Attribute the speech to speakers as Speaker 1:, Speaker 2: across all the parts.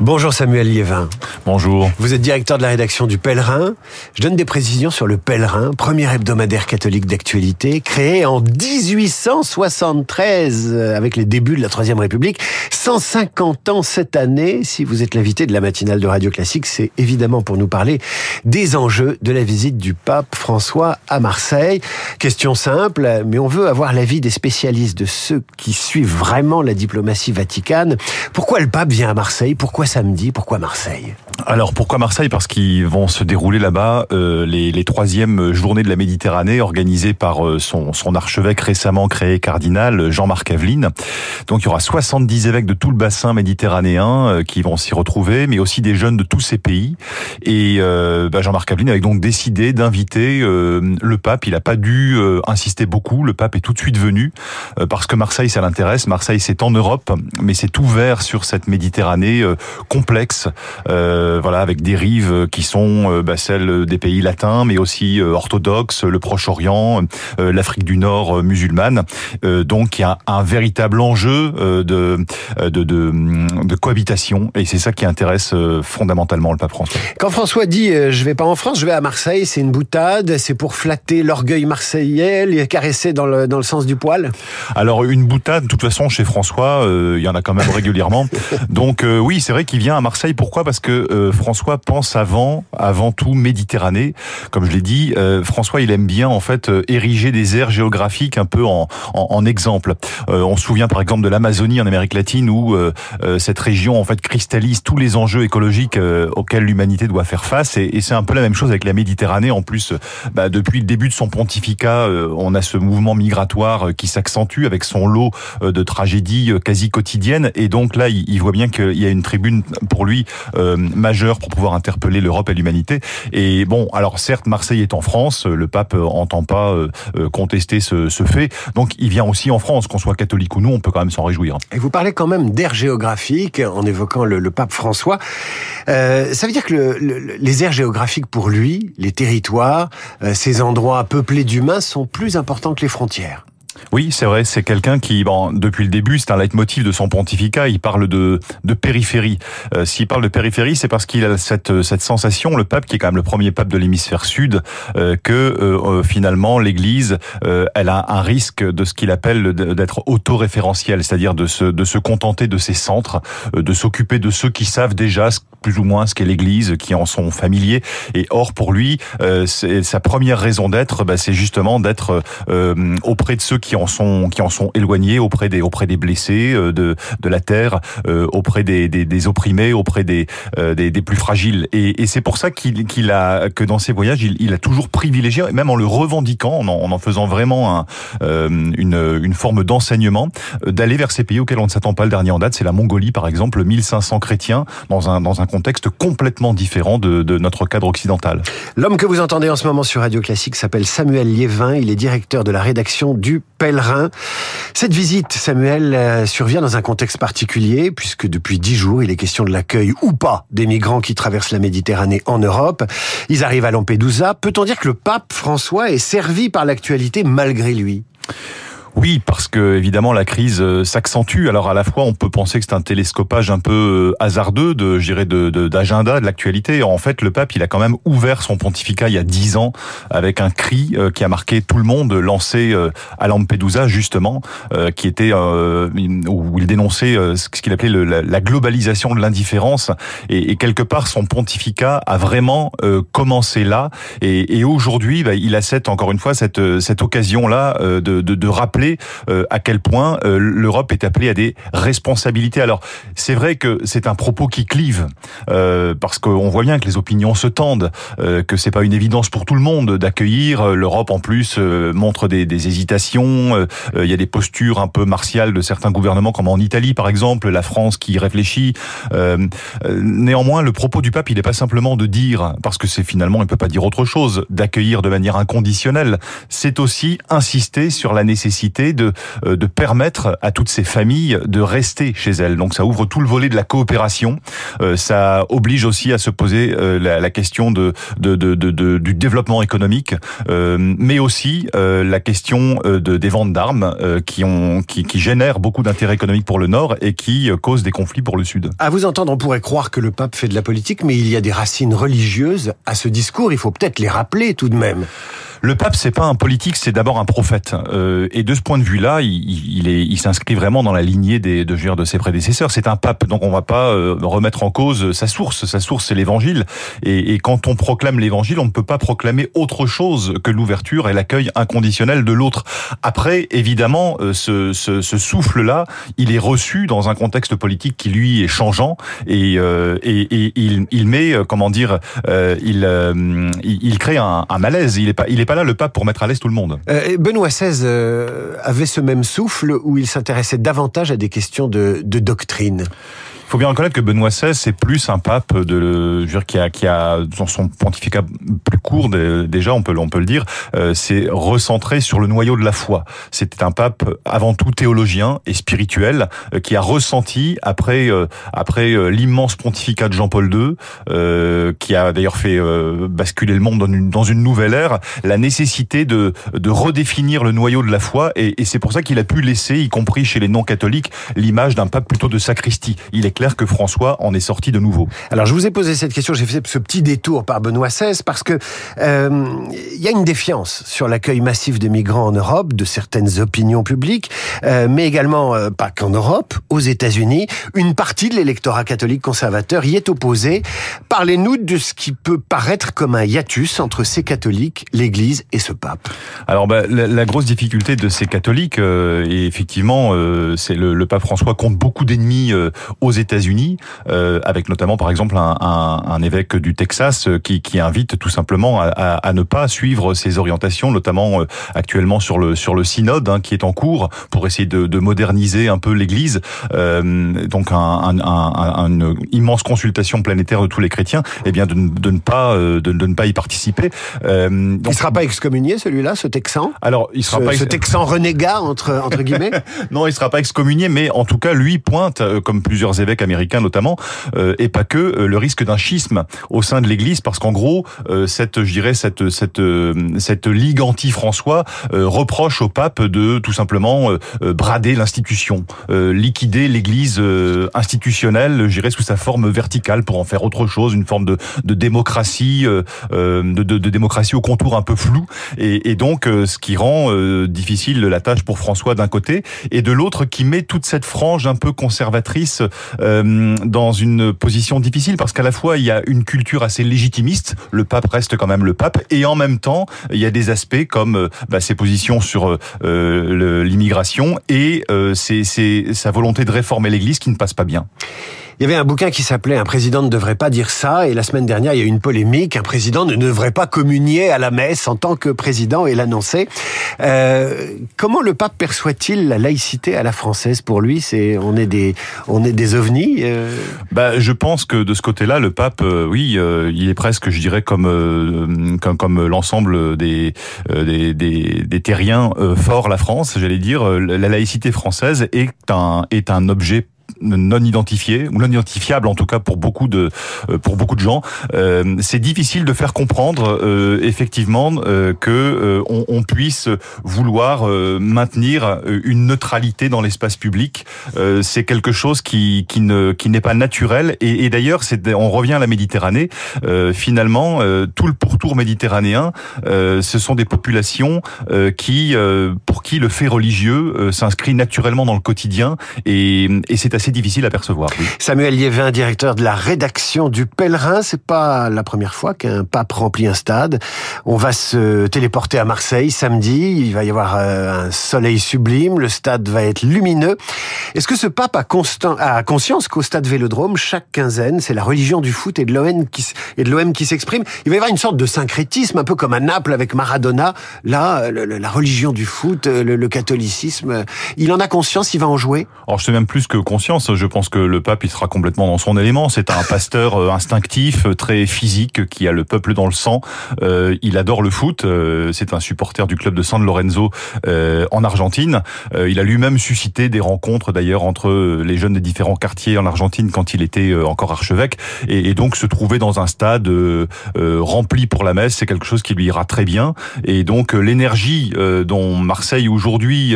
Speaker 1: Bonjour Samuel Liévin.
Speaker 2: Bonjour.
Speaker 1: Vous êtes directeur de la rédaction du Pèlerin. Je donne des précisions sur le Pèlerin, premier hebdomadaire catholique d'actualité, créé en 1873 euh, avec les débuts de la Troisième République. 150 ans cette année. Si vous êtes l'invité de la matinale de Radio Classique, c'est évidemment pour nous parler des enjeux de la visite du pape François à Marseille. Question simple, mais on veut avoir l'avis des spécialistes, de ceux qui suivent vraiment la diplomatie vaticane. Pourquoi le pape vient à Marseille? Pourquoi samedi? Pourquoi Marseille?
Speaker 2: Alors pourquoi Marseille? Parce qu'ils vont se dérouler là-bas euh, les, les troisièmes journées de la Méditerranée organisées par euh, son, son archevêque récemment créé cardinal Jean-Marc Aveline. Donc il y aura 70 évêques de tout le bassin méditerranéen euh, qui vont s'y retrouver, mais aussi des jeunes de tous ces pays. Et euh, bah, Jean-Marc Aveline avait donc décidé d'inviter euh, le pape. Il n'a pas dû insister beaucoup. Le pape est tout de suite venu parce que Marseille ça l'intéresse. Marseille c'est en Europe, mais c'est ouvert sur cette Méditerranée complexe. Euh, voilà, avec des rives qui sont euh, bah, celles des pays latins, mais aussi euh, orthodoxes, le Proche-Orient, l'Afrique du Nord musulmane. donc il y a un véritable enjeu de, de, de, de cohabitation, et c'est ça qui intéresse fondamentalement le pape François.
Speaker 1: Quand François dit je vais pas en France, je vais à Marseille, c'est une boutade, c'est pour flatter l'orgueil marseillais, les caresser dans le, dans le sens du poil
Speaker 2: Alors une boutade, de toute façon, chez François, il y en a quand même régulièrement. Donc oui, c'est vrai qu'il vient à Marseille. Pourquoi? Parce que euh, François pense avant, avant tout Méditerranée. Comme je l'ai dit, euh, François, il aime bien en fait euh, ériger des aires géographiques un peu en, en, exemple. on se souvient par exemple de l'Amazonie en Amérique latine où cette région en fait cristallise tous les enjeux écologiques auxquels l'humanité doit faire face. Et, c'est un peu la même chose avec la Méditerranée. En plus, bah, depuis le début de son pontificat, on a ce mouvement migratoire qui s'accentue avec son lot de tragédies quasi quotidiennes. Et donc là, il, voit bien qu'il y a une tribune pour lui majeur pour pouvoir interpeller l'Europe et l'humanité. Et bon, alors certes, Marseille est en France, le pape entend pas euh, euh, contester ce, fait, donc il vient aussi en France, qu'on soit catholique ou non, on peut quand même s'en réjouir.
Speaker 1: Et vous parlez quand même d'air géographique en évoquant le, pape François. Euh, ça veut dire que le, les aires géographiques pour lui, les territoires, ces endroits peuplés d'humains sont plus importants que les frontières.
Speaker 2: Oui, c'est vrai, c'est quelqu'un qui, bon, depuis le début, c'est un leitmotiv de son pontificat, il parle de, de périphérie. Euh, S'il parle de périphérie, c'est parce qu'il a cette, cette sensation, le pape, qui est quand même le premier pape de l'hémisphère sud, euh, que euh, euh finalement l'Église, euh, elle a un risque de ce qu'il appelle d'être autoréférentiel, c'est-à-dire de se, de se contenter de ses centres, de s'occuper de ceux qui savent déjà plus ou moins ce qu'est l'Église, qui en sont familiers. Et or, pour lui, sa première raison d'être, bah, c'est justement d'être auprès de ceux qui en sont qui en sont éloignés auprès des auprès des blessés euh, de de la terre, euh, auprès des, des, des opprimés, auprès des euh, des, des, plus fragiles. Et, et c'est pour ça qu'il qu'il a que dans ses voyages, il, il, a toujours privilégié, même en le revendiquant, en en, en faisant vraiment un, une une forme d'enseignement, d'aller vers ces pays auxquels on ne s'attend pas. Le dernier en date, c'est la Mongolie, par exemple, 1500 chrétiens dans un dans un contexte complètement différent de, de notre cadre occidental.
Speaker 1: L'homme que vous entendez en ce moment sur Radio Classique s'appelle Samuel Liévin. Il est directeur de la rédaction du pèlerin. Cette visite, Samuel, euh, survient dans un contexte particulier, puisque depuis dix jours, il est question de l'accueil ou pas des migrants qui traversent la Méditerranée en Europe. Ils arrivent à Lampedusa. Peut-on dire que le pape François est servi par l'actualité malgré lui?
Speaker 2: Oui, parce que évidemment la crise euh, s'accentue. Alors à la fois, on peut penser que c'est un télescopage un peu euh, hasardeux de, j'irais, de d'agenda de, l'actualité. En fait, le pape, il a quand même ouvert son pontificat il y a dix ans avec un cri euh, qui a marqué tout le monde, lancé à Lampedusa justement, qui était où il dénonçait ce qu'il appelait la, globalisation de l'indifférence. Et, quelque part, son pontificat a vraiment commencé là. Et, aujourd'hui, bah, il a cette encore une fois cette cette occasion là de, de rappeler euh, à quel point euh, l'Europe est appelée à des responsabilités. Alors, c'est vrai que c'est un propos qui clive, euh, parce qu'on voit bien que les opinions se tendent, que c'est pas une évidence pour tout le monde d'accueillir. L'Europe, en plus, montre des, des hésitations. Il y a des postures un peu martiales de certains gouvernements, comme en Italie, par exemple, la France qui réfléchit. néanmoins, le propos du pape, il n'est pas simplement de dire, parce que c'est finalement, il peut pas dire autre chose, d'accueillir de manière inconditionnelle. C'est aussi insister sur la nécessité de, de permettre à toutes ces familles de rester chez elles. Donc ça ouvre tout le volet de la coopération. ça oblige aussi à se poser la, la, question de, de, de, de, du développement économique, mais aussi la question de, des ventes d'armes qui, ont, qui, qui génèrent beaucoup d'intérêt économique pour le Nord et qui causent des conflits pour le Sud.
Speaker 1: À vous entendre, on pourrait croire que le pape fait de la politique, mais il y a des racines religieuses à ce discours. Il faut peut-être les rappeler tout de même.
Speaker 2: Le pape, c'est pas un politique, c'est d'abord un prophète. Euh, et de ce point de vue-là, il, il, il s'inscrit vraiment dans la lignée des, de, de ses prédécesseurs. C'est un pape, donc on va pas euh, remettre en cause sa source. Sa source, c'est l'Évangile. Et, et, quand on proclame l'Évangile, on ne peut pas proclamer autre chose que l'ouverture et l'accueil inconditionnel de l'autre. Après, évidemment, euh, ce, ce, ce souffle-là, il est reçu dans un contexte politique qui lui est changeant et, euh, et, et il, il, met, euh, comment dire, il, il, crée un, un malaise. Il est pas, il pas là le pape pour mettre à l'aise tout le monde.
Speaker 1: Euh, Benoît XVI euh, avait ce même souffle où il s'intéressait davantage à des questions de, de doctrine.
Speaker 2: Il faut bien reconnaître que Benoît XVI c'est plus un pape de, je veux dire, qui a qui a dans son pontificat plus court déjà on peut on peut le dire, euh, c'est recentré sur le noyau de la foi. C'était un pape avant tout théologien et spirituel euh, qui a ressenti après euh, après euh, l'immense pontificat de Jean-Paul II, euh, qui a d'ailleurs fait basculer le monde dans une dans une nouvelle ère, la nécessité de de redéfinir le noyau de la foi et, et c'est pour ça qu'il a pu laisser, y compris chez les non-catholiques, l'image d'un pape plutôt de sacristie. Il est clair que François en est sorti de nouveau.
Speaker 1: Alors je vous ai posé cette question, j'ai fait ce petit détour par Benoît XVI parce que euh, il y a une défiance sur l'accueil massif de migrants en Europe, de certaines opinions publiques, euh, mais également euh, pas qu'en Europe, aux États-Unis, une partie de l'électorat catholique conservateur y est opposée. Parlez-nous de ce qui peut paraître comme un hiatus entre ces catholiques, l'Église et ce pape.
Speaker 2: Alors bah, la, la, grosse difficulté de ces catholiques, euh, et effectivement, euh, c'est le, le, pape François compte beaucoup d'ennemis euh, aux États États-Unis, euh, avec notamment par exemple un, un, un évêque du Texas euh, qui, qui, invite tout simplement à, à, à, ne pas suivre ses orientations, notamment euh, actuellement sur le sur le synode hein, qui est en cours pour essayer de, de moderniser un peu l'Église. Euh, donc un, une immense consultation planétaire de tous les chrétiens, et eh bien de, de ne pas de, de, ne pas y participer.
Speaker 1: Euh, donc, il sera pas excommunié celui-là, ce Texan?
Speaker 2: Alors il sera
Speaker 1: ce,
Speaker 2: pas
Speaker 1: ce Texan renégat entre entre guillemets?
Speaker 2: non, il sera pas excommunié, mais en tout cas lui pointe comme plusieurs évêques américains notamment, euh, et pas que euh, le risque d'un schisme au sein de l'Église, parce qu'en gros, euh, cette, je dirais, cette cette cette ligue anti-François reproche au pape de tout simplement brader l'institution, liquider l'Église institutionnelle, je dirais, sous sa forme verticale pour en faire autre chose, une forme de, de démocratie, de, de, de, démocratie au contour un peu flou, et, et donc ce qui rend difficile la tâche pour François d'un côté, et de l'autre qui met toute cette frange un peu conservatrice euh, dans une position difficile parce qu'à la fois il y a une culture assez légitimiste, le pape reste quand même le pape, et en même temps il y a des aspects comme euh, bah, ses positions sur euh, l'immigration et ses, ses, sa volonté de réformer l'Église qui ne passe pas bien.
Speaker 1: Il y avait un bouquin qui s'appelait Un président ne devrait pas dire ça, et la semaine dernière, il y a eu une polémique. Un président ne devrait pas communier à la messe en tant que président et l'annoncer. Euh, comment le pape perçoit-il la laïcité à la française pour lui? C'est on est des on est des ovnis. Euh...
Speaker 2: Bah, je pense que de ce côté-là, le pape, euh, oui, euh, il est presque, je dirais, comme euh, comme, l'ensemble des, des, des des terriens forts la France. J'allais dire, la laïcité française est un est un objet non identifié ou non identifiable en tout cas pour beaucoup de euh, pour beaucoup de gens. Euh, c'est difficile de faire comprendre euh, effectivement euh, que euh, on, on, puisse vouloir maintenir une neutralité dans l'espace public. c'est quelque chose qui qui ne qui n'est pas naturel et, et d'ailleurs c'est on revient à la Méditerranée. finalement, tout le pourtour méditerranéen, ce sont des populations qui pour qui le fait religieux s'inscrit naturellement dans le quotidien et, et c'est assez difficile à percevoir. Oui.
Speaker 1: Samuel Liévin, directeur de la rédaction du Pèlerin, c'est pas la première fois qu'un pape remplit un stade. On va se téléporter à Marseille samedi, il va y avoir euh, un soleil sublime, le stade va être lumineux. Est-ce que ce pape a, constant, a conscience qu'au stade Vélodrome, chaque quinzaine, c'est la religion du foot et de l'OM qui, et de l'OM qui s'exprime? Il va y avoir une sorte de syncrétisme, un peu comme à Naples avec Maradona. Là, le, la religion du foot, le, le catholicisme, il en a conscience, il va en jouer?
Speaker 2: Alors je sais même plus que conscience Je pense que le pape, il sera complètement dans son élément. C'est un pasteur euh, instinctif, euh, très physique, qui a le peuple dans le sang. Euh, il adore le foot. c'est un supporter du club de San Lorenzo en Argentine. il a lui-même suscité des rencontres, d'ailleurs, entre les jeunes des différents quartiers en Argentine quand il était encore archevêque. Et, donc, se trouver dans un stade rempli pour la messe, c'est quelque chose qui lui ira très bien. Et donc, l'énergie dont Marseille aujourd'hui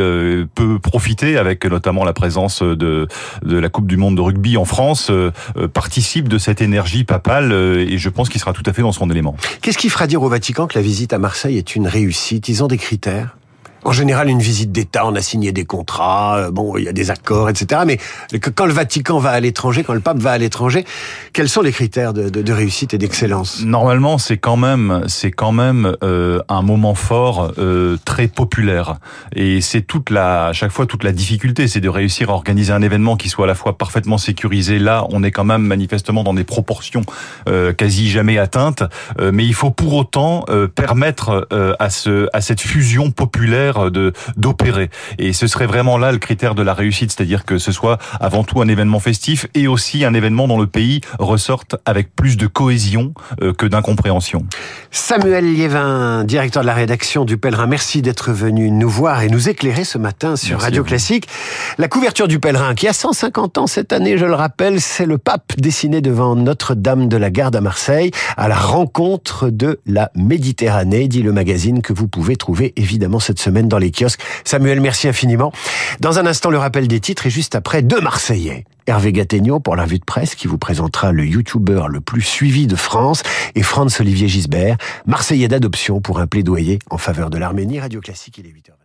Speaker 2: peut profiter, avec notamment la présence de, de la Coupe du Monde de rugby en France, euh, euh, participe de cette énergie papale euh, et je pense qu'il sera tout à fait dans son élément.
Speaker 1: Qu'est-ce qui fera dire au Vatican que la visite à Marseille est une réussite? Ils ont des critères? En général, une visite d'État, on a signé des contrats, euh, bon, il y a des accords, etc. Mais quand le Vatican va à l'étranger, quand le pape va à l'étranger, quels sont les critères de, réussite et d'excellence?
Speaker 2: Normalement, c'est quand même, c'est quand même euh, un moment fort, euh, très populaire, et c'est toute la, à chaque fois toute la difficulté, c'est de réussir à organiser un événement qui soit à la fois parfaitement sécurisé. Là, on est quand même manifestement dans des proportions euh, quasi jamais atteintes, mais il faut pour autant permettre à ce, à cette fusion populaire de d'opérer. Et ce serait vraiment là le critère de la réussite, c'est-à-dire que ce soit avant tout un événement festif et aussi un événement dont le pays ressorte avec plus de cohésion euh, que d'incompréhension.
Speaker 1: Samuel Liévin, directeur de la rédaction du Pèlerin, merci d'être venu nous voir et nous éclairer ce matin sur Radio Classique. La couverture du Pèlerin, qui a 150 ans cette année, je le rappelle, c'est le pape dessiné devant Notre-Dame de la Garde à Marseille, à la rencontre de la Méditerranée, dit le magazine que vous pouvez trouver évidemment cette semaine dans les kiosques. Samuel, merci infiniment. Dans un instant, le rappel des titres et juste après, deux Marseillais. Hervé Gattegno pour la vue de presse qui vous présentera le youtubeur le plus suivi de France et Franz Olivier Gisbert, Marseillais d'adoption pour un plaidoyer en faveur de l'Arménie. Radio Classique, il est 8h.